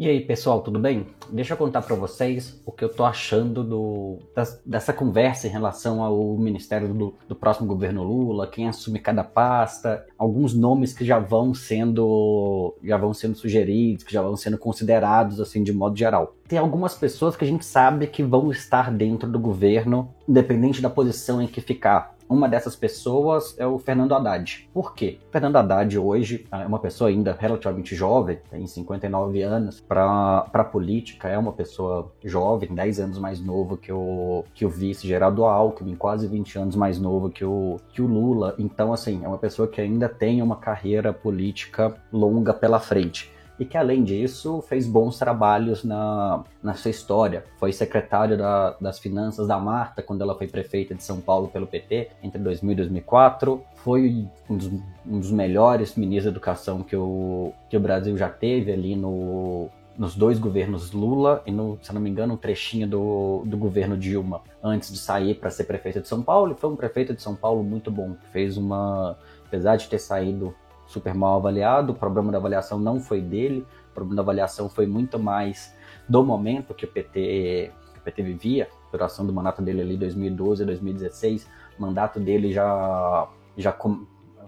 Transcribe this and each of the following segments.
E aí, pessoal, tudo bem? Deixa eu contar para vocês o que eu tô achando do, das, dessa conversa em relação ao ministério do, do, próximo governo Lula, quem assume cada pasta, alguns nomes que já vão sendo já vão sendo sugeridos, que já vão sendo considerados assim de modo geral. Tem algumas pessoas que a gente sabe que vão estar dentro do governo, independente da posição em que ficar. Uma dessas pessoas é o Fernando Haddad. Por quê? O Fernando Haddad hoje é uma pessoa ainda relativamente jovem, tem 59 anos. Para a política, é uma pessoa jovem, 10 anos mais novo que o, que o vice Geraldo Alckmin, quase 20 anos mais novo que o, que o Lula. Então, assim, é uma pessoa que ainda tem uma carreira política longa pela frente e que, além disso, fez bons trabalhos na, na sua história. Foi secretário da, das Finanças da Marta quando ela foi prefeita de São Paulo pelo PT entre 2000 e 2004. Foi um dos, um dos melhores ministros da educação que o, que o Brasil já teve ali no, nos dois governos Lula e, no, se não me engano, um trechinho do, do governo Dilma antes de sair para ser prefeita de São Paulo. E foi um prefeito de São Paulo muito bom. Fez uma. Apesar de ter saído super mal avaliado. O problema da avaliação não foi dele, o problema da avaliação foi muito mais do momento que o PT, que o PT vivia, a duração do mandato dele ali 2012 a 2016. O mandato dele já já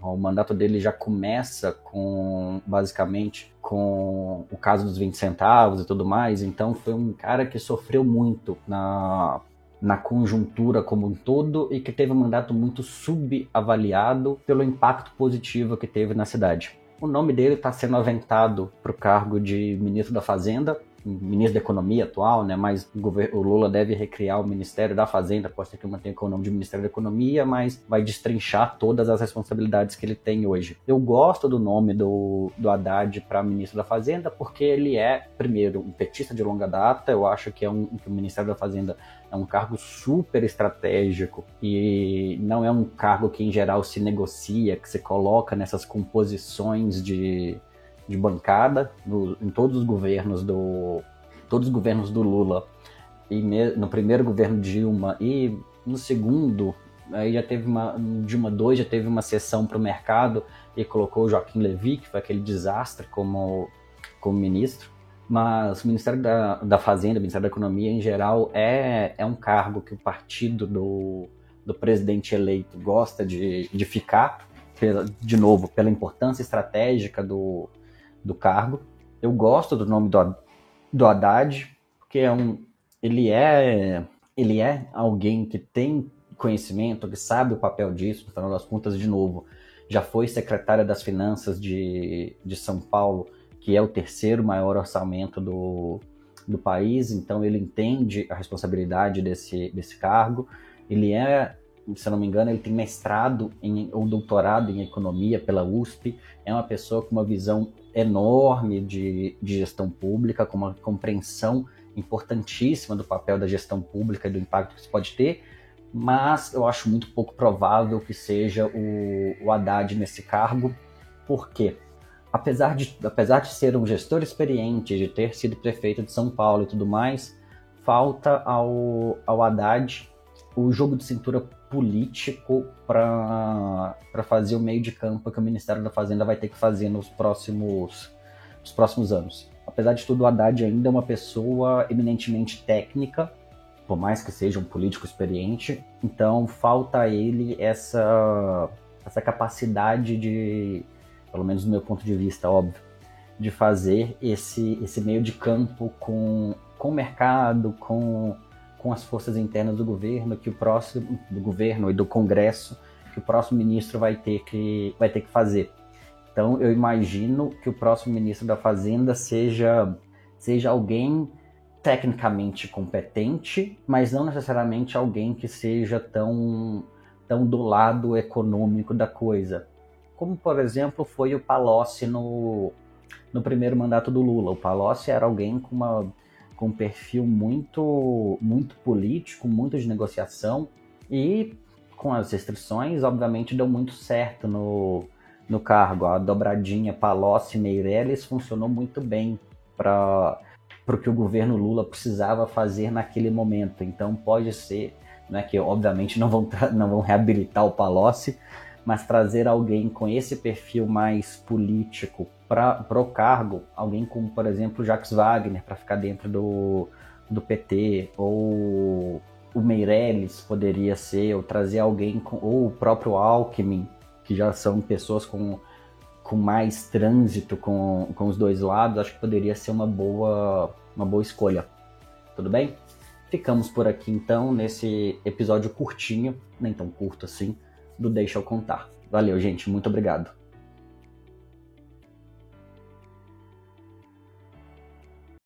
o mandato dele já começa com basicamente com o caso dos 20 centavos e tudo mais, então foi um cara que sofreu muito na na conjuntura como um todo e que teve um mandato muito subavaliado pelo impacto positivo que teve na cidade. O nome dele está sendo aventado para o cargo de ministro da Fazenda, ministro da Economia atual, né? Mas o, Lula deve recriar o Ministério da Fazenda, pode ser que mantenha o nome de Ministério da Economia, mas vai destrinchar todas as responsabilidades que ele tem hoje. Eu gosto do nome do, do Haddad para ministro da Fazenda porque ele é, primeiro, um petista de longa data. Eu acho que é um que o Ministério da Fazenda é um cargo super estratégico e não é um cargo que em geral se negocia, que se coloca nessas composições de de bancada no, em todos os governos do todos os governos do Lula. E me, no primeiro governo Dilma e no segundo aí já teve uma Dilma 2 já teve uma sessão para o mercado e colocou Joaquim Levy que foi aquele desastre como como ministro. Mas o Ministério da, da Fazenda, o Ministério da Economia em geral é, é um cargo que o partido do, do presidente eleito gosta de, de ficar, de novo, pela importância estratégica do, do cargo. Eu gosto do nome do, do Haddad, porque é um, ele, é, ele é alguém que tem conhecimento, que sabe o papel disso, no final das contas, de novo, já foi secretária das Finanças de, de São Paulo, que é o terceiro maior orçamento do, do país, então ele entende a responsabilidade desse, desse cargo. Ele é se não me engano, ele tem mestrado em, ou doutorado em economia pela USP. É uma pessoa com uma visão enorme de, de gestão pública, com uma compreensão importantíssima do papel da gestão pública e do impacto que isso pode ter, mas eu acho muito pouco provável que seja o, o Haddad nesse cargo, porque apesar de, apesar de ser um gestor experiente, de ter sido prefeito de São Paulo e tudo mais, falta ao, ao Haddad o jogo de cintura político para fazer o meio de campo que o Ministério da Fazenda vai ter que fazer nos próximos, nos próximos anos. Apesar de tudo, o Haddad ainda é uma pessoa eminentemente técnica, por mais que seja um político experiente, então falta a ele essa, essa capacidade de, pelo menos do meu ponto de vista, óbvio, de fazer esse, esse meio de campo com, com o mercado, com com as forças internas do governo, que o próximo do governo e do Congresso, que o próximo ministro vai ter que vai ter que fazer. Então eu imagino que o próximo ministro da Fazenda seja seja alguém tecnicamente competente, mas não necessariamente alguém que seja tão tão do lado econômico da coisa. Como por exemplo foi o Palocci no no primeiro mandato do Lula. O Palocci era alguém com uma com um perfil muito, muito político, muito de negociação e com as restrições, obviamente, deu muito certo no, no cargo. A dobradinha Palocci Meirelles funcionou muito bem para o que o governo Lula precisava fazer naquele momento. Então pode ser, né, que obviamente não vão, não vão reabilitar o Palocci, mas trazer alguém com esse perfil mais político para o cargo, alguém como, por exemplo, Jacques Wagner, para ficar dentro do, do PT, ou o Meirelles poderia ser, ou trazer alguém, com, ou o próprio Alckmin, que já são pessoas com, com mais trânsito com, com os dois lados, acho que poderia ser uma boa, uma boa escolha. Tudo bem? Ficamos por aqui então nesse episódio curtinho, nem tão curto assim, do Deixa eu Contar. Valeu, gente, muito obrigado.